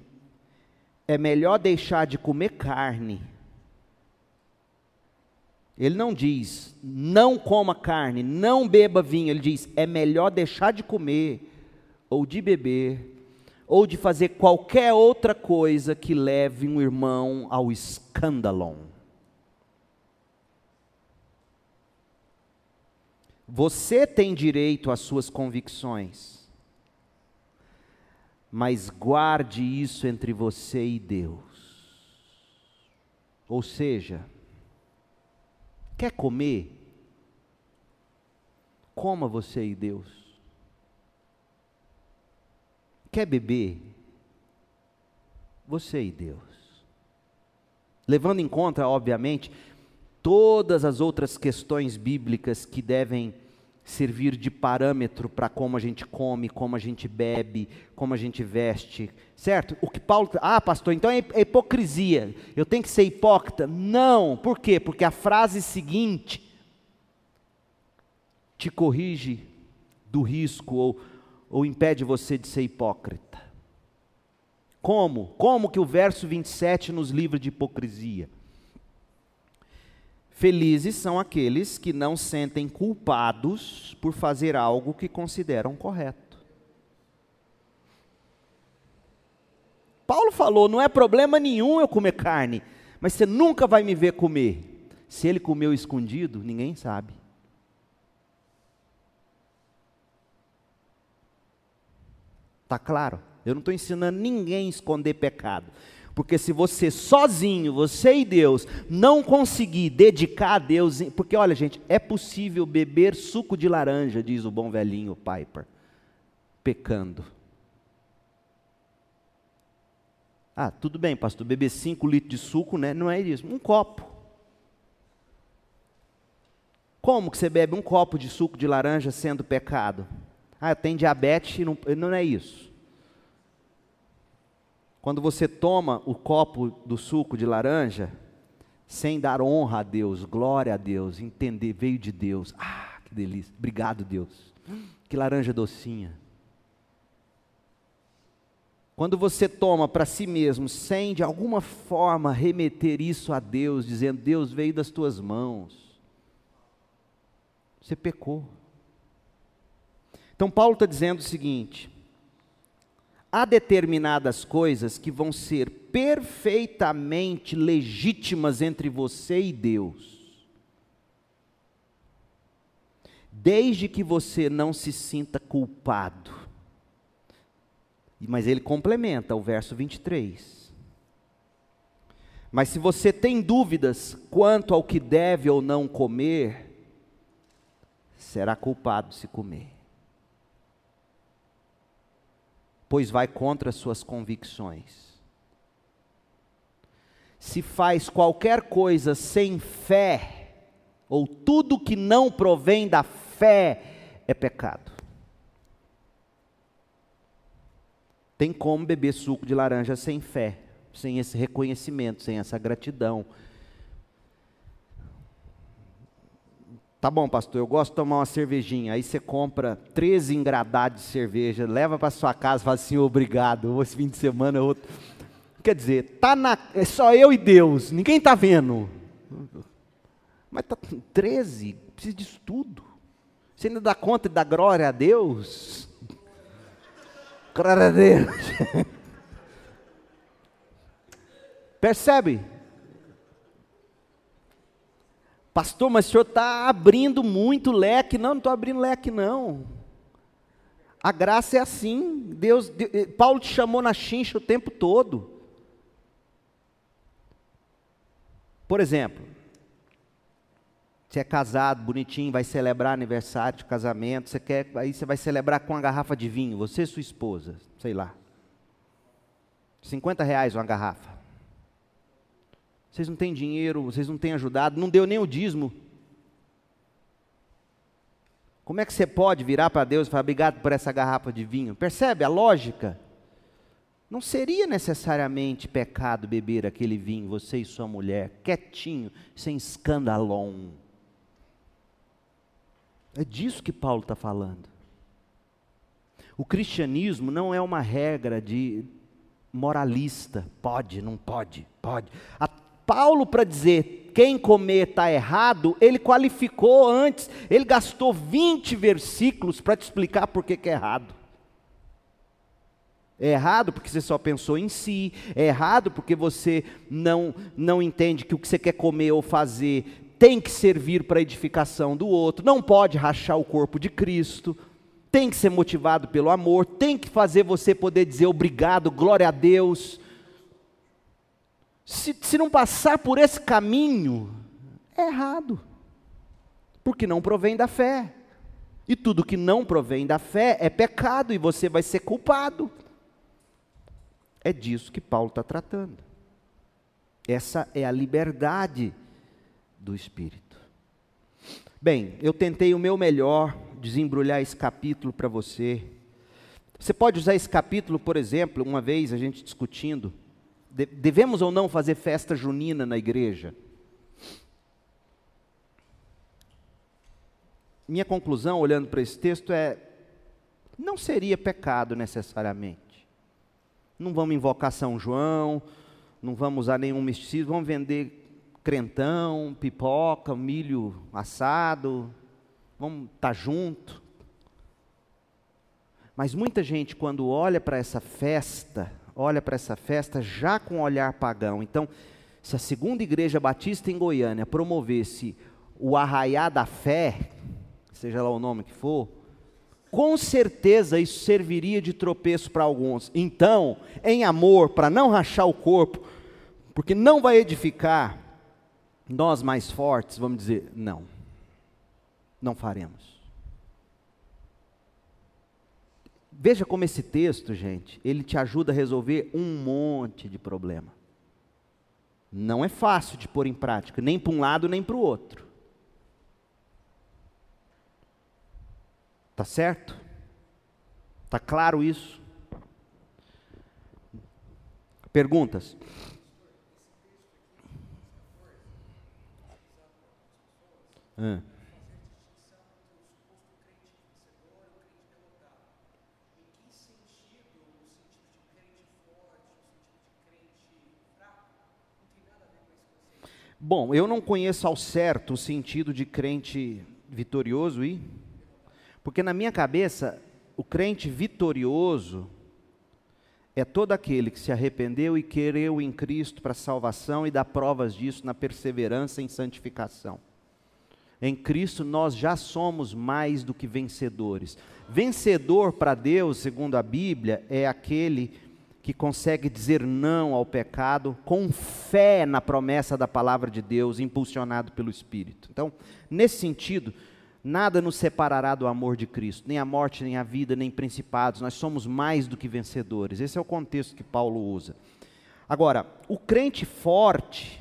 É melhor deixar de comer carne. Ele não diz, não coma carne, não beba vinho. Ele diz, é melhor deixar de comer, ou de beber, ou de fazer qualquer outra coisa que leve um irmão ao escândalo. Você tem direito às suas convicções, mas guarde isso entre você e Deus. Ou seja, quer comer? Coma você e Deus. Quer beber? Você e Deus. Levando em conta, obviamente, todas as outras questões bíblicas que devem servir de parâmetro para como a gente come, como a gente bebe, como a gente veste, certo? O que Paulo, ah, pastor, então é, é hipocrisia. Eu tenho que ser hipócrita? Não. Por quê? Porque a frase seguinte te corrige do risco ou, ou impede você de ser hipócrita. Como? Como que o verso 27 nos livra de hipocrisia? Felizes são aqueles que não sentem culpados por fazer algo que consideram correto. Paulo falou: não é problema nenhum eu comer carne, mas você nunca vai me ver comer. Se ele comeu escondido, ninguém sabe. Tá claro? Eu não estou ensinando ninguém a esconder pecado. Porque se você sozinho, você e Deus, não conseguir dedicar a Deus, porque olha, gente, é possível beber suco de laranja, diz o bom velhinho Piper, pecando. Ah, tudo bem, pastor, beber 5 litros de suco, né? Não é isso, um copo. Como que você bebe um copo de suco de laranja sendo pecado? Ah, tem diabetes, não, não é isso. Quando você toma o copo do suco de laranja, sem dar honra a Deus, glória a Deus, entender, veio de Deus. Ah, que delícia. Obrigado, Deus. Que laranja docinha. Quando você toma para si mesmo, sem de alguma forma remeter isso a Deus, dizendo: Deus veio das tuas mãos, você pecou. Então, Paulo está dizendo o seguinte: há determinadas coisas que vão ser perfeitamente legítimas entre você e Deus. Desde que você não se sinta culpado. Mas ele complementa o verso 23. Mas se você tem dúvidas quanto ao que deve ou não comer, será culpado se comer pois vai contra suas convicções. Se faz qualquer coisa sem fé, ou tudo que não provém da fé, é pecado. Tem como beber suco de laranja sem fé, sem esse reconhecimento, sem essa gratidão, Tá bom, pastor, eu gosto de tomar uma cervejinha. Aí você compra 13 engradados de cerveja, leva para sua casa fala assim, obrigado, esse fim de semana outro. Quer dizer, tá na, é só eu e Deus, ninguém está vendo. Mas tá 13, precisa disso tudo. Você ainda dá conta de dar glória a Deus? Glória a Deus. Percebe? Pastor, mas o senhor está abrindo muito leque. Não, não estou abrindo leque, não. A graça é assim. Deus, Deus, eh, Paulo te chamou na chincha o tempo todo. Por exemplo, você é casado, bonitinho, vai celebrar aniversário de casamento, você quer, aí você vai celebrar com uma garrafa de vinho, você e sua esposa, sei lá. 50 reais uma garrafa. Vocês não têm dinheiro, vocês não têm ajudado, não deu nem o dízimo. Como é que você pode virar para Deus e falar obrigado por essa garrafa de vinho? Percebe a lógica? Não seria necessariamente pecado beber aquele vinho, você e sua mulher, quietinho, sem escandalon. É disso que Paulo está falando. O cristianismo não é uma regra de moralista, pode, não pode, pode. A Paulo, para dizer quem comer está errado, ele qualificou antes, ele gastou 20 versículos para te explicar por que, é errado. É errado porque você só pensou em si, é errado porque você não, não entende que o que você quer comer ou fazer tem que servir para a edificação do outro, não pode rachar o corpo de Cristo, tem que ser motivado pelo amor, tem que fazer você poder dizer obrigado, glória a Deus se, se não passar por esse caminho, é errado, porque não provém da fé. E tudo que não provém da fé é pecado e você vai ser culpado. É disso que Paulo está tratando. Essa é a liberdade do Espírito. Bem, eu tentei o meu melhor desembrulhar esse capítulo para você. Você pode usar esse capítulo, por exemplo, uma vez a gente discutindo devemos ou não fazer festa junina na igreja? Minha conclusão, olhando para esse texto, é: não seria pecado necessariamente. Não vamos invocar São João, não vamos usar nenhum misticismo, vamos vender crentão, pipoca, milho assado, vamos estar tá junto. Mas muita gente, quando olha para essa festa, olha para essa festa já com olhar pagão. Então, se a segunda igreja batista em Goiânia promovesse o arraiá da fé, seja lá o nome que for, com certeza isso serviria de tropeço para alguns. Então, em amor, para não rachar o corpo, porque não vai edificar, nós mais fortes vamos dizer: não, não faremos. Veja como esse texto, gente, ele te ajuda a resolver um monte de problema. Não é fácil de pôr em prática, nem para um lado nem para o outro. Tá certo? Tá claro isso? Perguntas? Ah. Bom, eu não conheço ao certo o sentido de crente vitorioso e porque na minha cabeça o crente vitorioso é todo aquele que se arrependeu e quereu em Cristo para salvação e dá provas disso na perseverança em santificação. Em Cristo nós já somos mais do que vencedores. Vencedor para Deus, segundo a Bíblia, é aquele que consegue dizer não ao pecado com fé na promessa da palavra de Deus, impulsionado pelo Espírito. Então, nesse sentido, nada nos separará do amor de Cristo, nem a morte, nem a vida, nem principados, nós somos mais do que vencedores. Esse é o contexto que Paulo usa. Agora, o crente forte,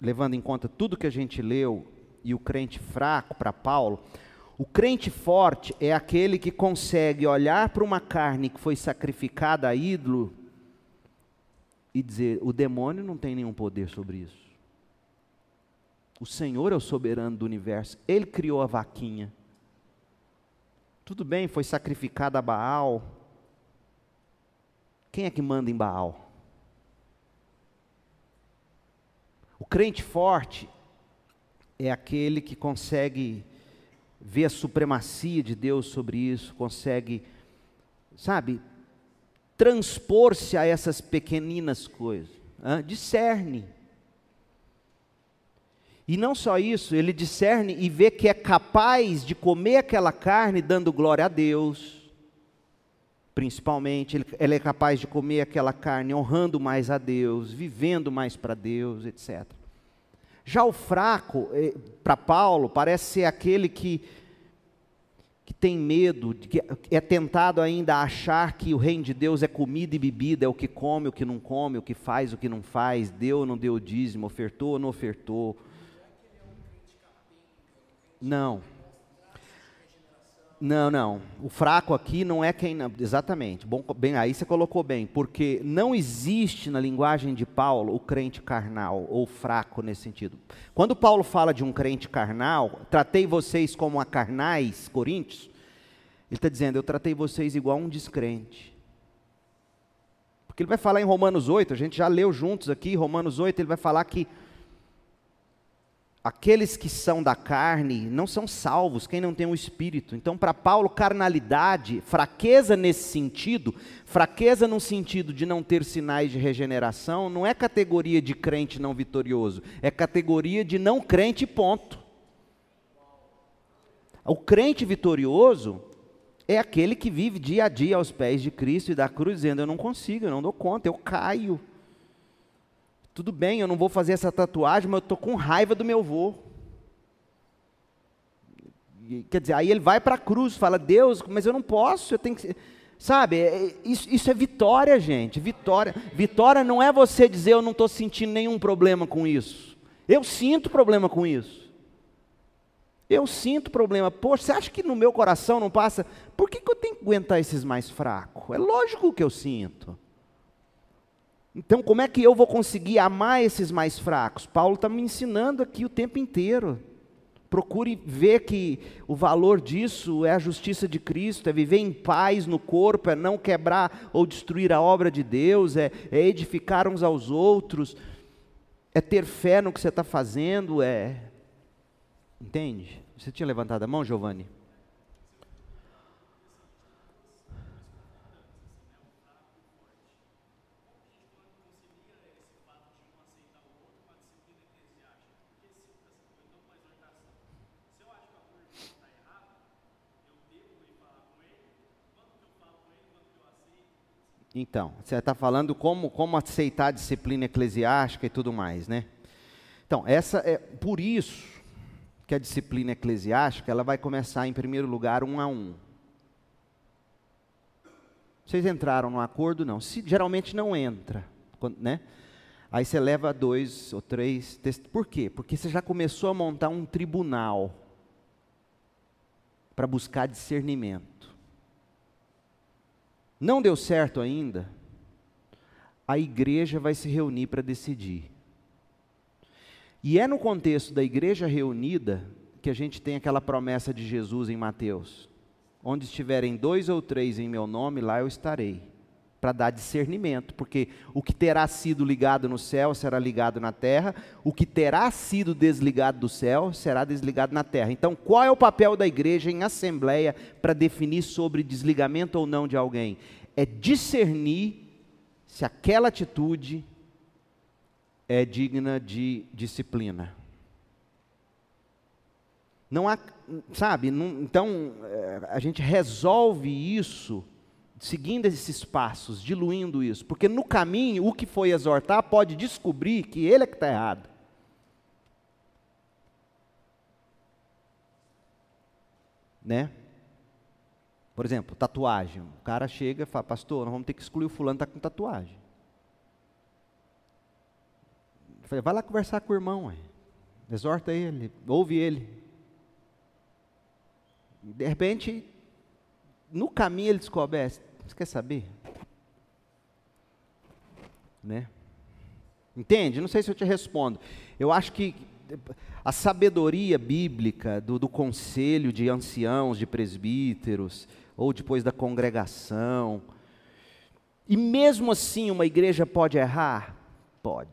levando em conta tudo que a gente leu, e o crente fraco para Paulo, o crente forte é aquele que consegue olhar para uma carne que foi sacrificada a ídolo e dizer: o demônio não tem nenhum poder sobre isso. O Senhor é o soberano do universo, Ele criou a vaquinha. Tudo bem, foi sacrificada a Baal. Quem é que manda em Baal? O crente forte é aquele que consegue vê a supremacia de Deus sobre isso, consegue, sabe, transpor-se a essas pequeninas coisas, hein? discerne. E não só isso, ele discerne e vê que é capaz de comer aquela carne dando glória a Deus, principalmente, ele, ele é capaz de comer aquela carne honrando mais a Deus, vivendo mais para Deus, etc. Já o fraco, eh, para Paulo, parece ser aquele que, que tem medo, que é tentado ainda a achar que o reino de Deus é comida e bebida, é o que come, o que não come, o que faz, o que não faz, deu ou não deu dízimo, ofertou ou não ofertou. Não. Não, não. O fraco aqui não é quem. Exatamente. Bom, bem, aí você colocou bem. Porque não existe na linguagem de Paulo o crente carnal ou fraco nesse sentido. Quando Paulo fala de um crente carnal, tratei vocês como a carnais, Coríntios, ele está dizendo, eu tratei vocês igual um descrente. Porque ele vai falar em Romanos 8, a gente já leu juntos aqui, Romanos 8, ele vai falar que aqueles que são da carne não são salvos, quem não tem o espírito. Então, para Paulo, carnalidade, fraqueza nesse sentido, fraqueza no sentido de não ter sinais de regeneração, não é categoria de crente não vitorioso, é categoria de não crente, ponto. O crente vitorioso é aquele que vive dia a dia aos pés de Cristo e da cruz, dizendo: Eu não consigo, eu não dou conta, eu caio. Tudo bem, eu não vou fazer essa tatuagem, mas eu estou com raiva do meu avô. Quer dizer, aí ele vai para a cruz, fala, Deus, mas eu não posso, eu tenho que. Sabe, é, isso, isso é vitória, gente. Vitória. Vitória não é você dizer eu não estou sentindo nenhum problema com isso. Eu sinto problema com isso. Eu sinto problema. Poxa, você acha que no meu coração não passa? Por que, que eu tenho que aguentar esses mais fracos? É lógico que eu sinto. Então, como é que eu vou conseguir amar esses mais fracos? Paulo está me ensinando aqui o tempo inteiro. Procure ver que o valor disso é a justiça de Cristo, é viver em paz no corpo, é não quebrar ou destruir a obra de Deus, é, é edificar uns aos outros, é ter fé no que você está fazendo, é. Entende? Você tinha levantado a mão, Giovanni? Então, você está falando como, como aceitar a disciplina eclesiástica e tudo mais, né? Então, essa é por isso que a disciplina eclesiástica ela vai começar em primeiro lugar um a um. Vocês entraram no acordo? Não. Se, geralmente não entra, né? Aí você leva dois ou três. Por quê? Porque você já começou a montar um tribunal para buscar discernimento. Não deu certo ainda? A igreja vai se reunir para decidir. E é no contexto da igreja reunida que a gente tem aquela promessa de Jesus em Mateus: onde estiverem dois ou três em meu nome, lá eu estarei para dar discernimento, porque o que terá sido ligado no céu será ligado na terra, o que terá sido desligado do céu será desligado na terra. Então, qual é o papel da igreja em assembleia para definir sobre desligamento ou não de alguém? É discernir se aquela atitude é digna de disciplina. Não há, sabe, não, então eh, a gente resolve isso seguindo esses passos, diluindo isso, porque no caminho o que foi exortar pode descobrir que ele é que está errado. Né? Por exemplo, tatuagem. O cara chega e fala, pastor, nós vamos ter que excluir o fulano que está com tatuagem. Eu falei, vai lá conversar com o irmão, ué. exorta ele, ouve ele. De repente, no caminho ele descobre, é, você quer saber? Né? Entende? Não sei se eu te respondo. Eu acho que a sabedoria bíblica do, do conselho de anciãos, de presbíteros, ou depois da congregação, e mesmo assim uma igreja pode errar? Pode.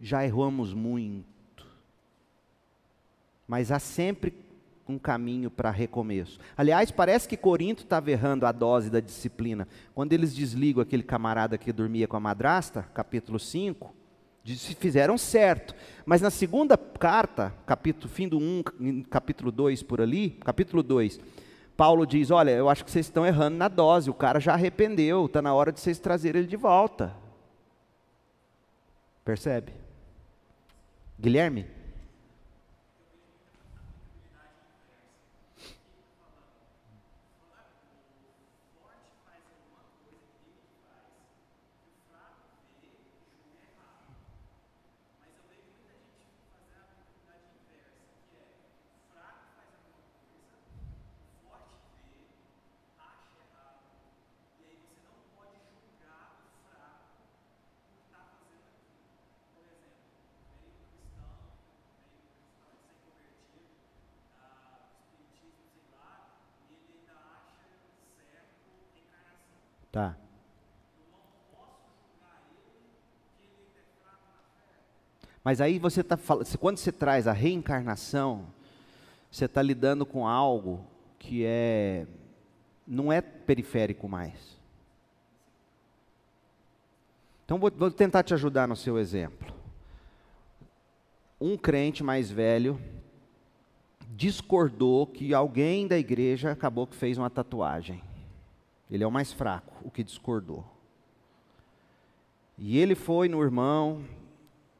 Já erramos muito. Mas há sempre um caminho para recomeço. Aliás, parece que Corinto estava errando a dose da disciplina. Quando eles desligam aquele camarada que dormia com a madrasta, capítulo 5, fizeram certo. Mas na segunda carta, capítulo, fim do 1, capítulo 2 por ali, capítulo 2, Paulo diz: Olha, eu acho que vocês estão errando na dose, o cara já arrependeu, está na hora de vocês trazerem ele de volta. Percebe? Guilherme? Tá. Mas aí você está quando você traz a reencarnação, você está lidando com algo que é não é periférico mais. Então vou, vou tentar te ajudar no seu exemplo. Um crente mais velho discordou que alguém da igreja acabou que fez uma tatuagem. Ele é o mais fraco, o que discordou. E ele foi no irmão,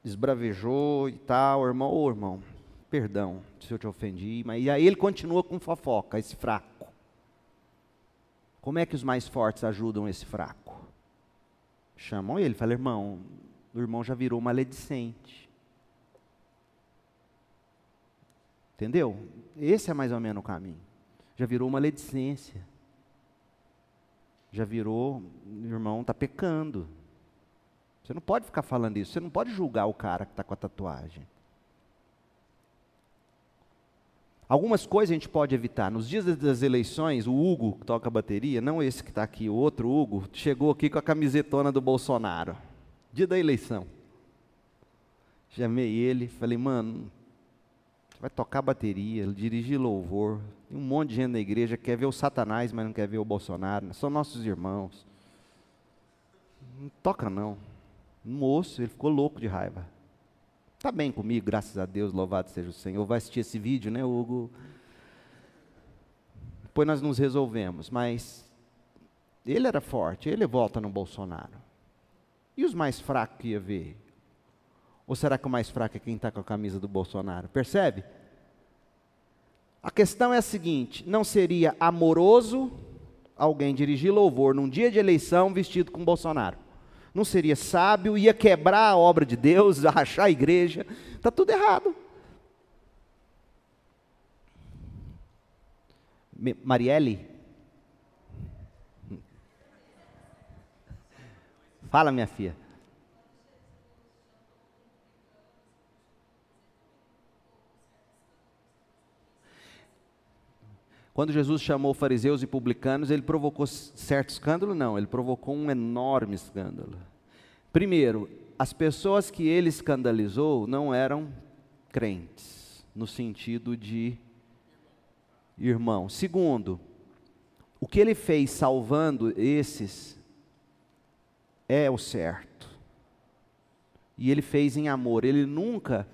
esbravejou e tal, irmão, ô irmão, perdão se eu te ofendi, mas e aí ele continua com fofoca, esse fraco. Como é que os mais fortes ajudam esse fraco? Chamam ele, fala, irmão, o irmão já virou maledicente. Entendeu? Esse é mais ou menos o caminho. Já virou maledicência já virou, irmão, está pecando. Você não pode ficar falando isso, você não pode julgar o cara que está com a tatuagem. Algumas coisas a gente pode evitar. Nos dias das eleições, o Hugo, que toca bateria, não esse que está aqui, o outro Hugo, chegou aqui com a camisetona do Bolsonaro. Dia da eleição. Chamei ele, falei, mano, vai tocar bateria, dirigir louvor. Tem um monte de gente na igreja que quer ver o Satanás, mas não quer ver o Bolsonaro. São nossos irmãos. Não toca não. Um moço, ele ficou louco de raiva. Está bem comigo, graças a Deus, louvado seja o Senhor. Vai assistir esse vídeo, né, Hugo? Depois nós nos resolvemos, mas Ele era forte, ele volta no Bolsonaro. E os mais fracos que ia ver? Ou será que o mais fraco é quem está com a camisa do Bolsonaro? Percebe? A questão é a seguinte: não seria amoroso alguém dirigir louvor num dia de eleição vestido com Bolsonaro? Não seria sábio, ia quebrar a obra de Deus, rachar a igreja. Está tudo errado. Marielle? Fala, minha filha. Quando Jesus chamou fariseus e publicanos, ele provocou certo escândalo? Não, ele provocou um enorme escândalo. Primeiro, as pessoas que ele escandalizou não eram crentes, no sentido de irmão. Segundo, o que ele fez salvando esses é o certo. E ele fez em amor. Ele nunca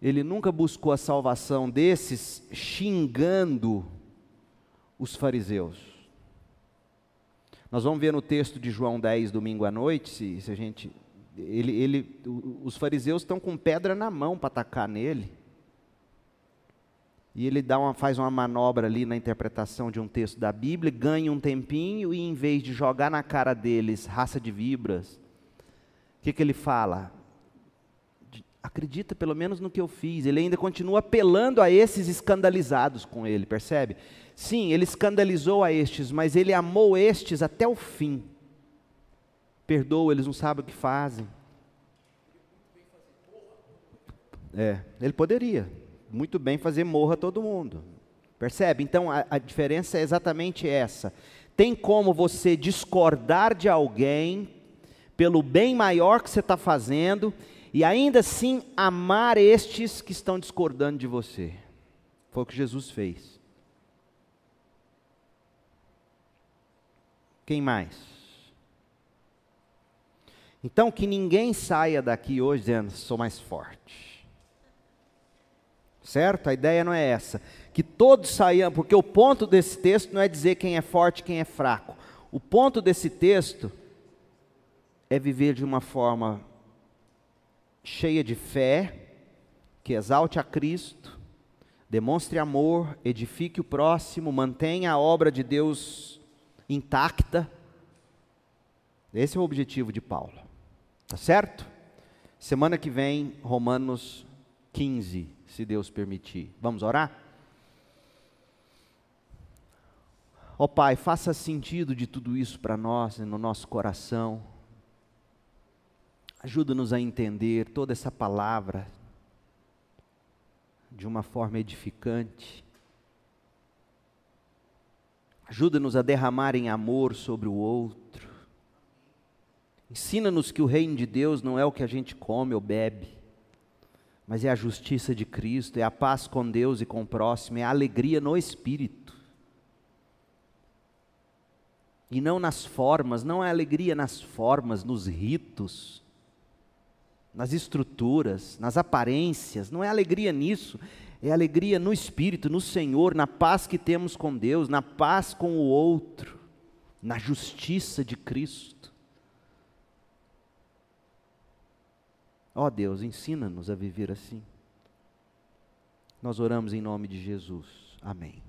ele nunca buscou a salvação desses xingando os fariseus. Nós vamos ver no texto de João 10, domingo à noite, se, se a gente. Ele, ele, os fariseus estão com pedra na mão para atacar nele. E ele dá uma, faz uma manobra ali na interpretação de um texto da Bíblia, ganha um tempinho e em vez de jogar na cara deles raça de vibras, o que, que ele fala? Acredita pelo menos no que eu fiz. Ele ainda continua apelando a esses escandalizados com ele, percebe? Sim, ele escandalizou a estes, mas ele amou estes até o fim. Perdoa, eles não sabem o que fazem. É, ele poderia, muito bem fazer morra todo mundo. Percebe? Então a, a diferença é exatamente essa. Tem como você discordar de alguém pelo bem maior que você está fazendo e ainda assim amar estes que estão discordando de você. Foi o que Jesus fez. Quem mais? Então, que ninguém saia daqui hoje dizendo, sou mais forte certo? A ideia não é essa. Que todos saiam, porque o ponto desse texto não é dizer quem é forte e quem é fraco. O ponto desse texto é viver de uma forma cheia de fé, que exalte a Cristo, demonstre amor, edifique o próximo, mantenha a obra de Deus intacta. Esse é o objetivo de Paulo. Tá certo? Semana que vem, Romanos 15 se Deus permitir. Vamos orar? Ó oh, Pai, faça sentido de tudo isso para nós, no nosso coração. Ajuda-nos a entender toda essa palavra de uma forma edificante. Ajuda-nos a derramar em amor sobre o outro. Ensina-nos que o reino de Deus não é o que a gente come ou bebe mas é a justiça de Cristo, é a paz com Deus e com o próximo, é a alegria no espírito. E não nas formas, não é alegria nas formas, nos ritos, nas estruturas, nas aparências, não é alegria nisso, é alegria no espírito, no Senhor, na paz que temos com Deus, na paz com o outro, na justiça de Cristo. Ó oh Deus, ensina-nos a viver assim. Nós oramos em nome de Jesus. Amém.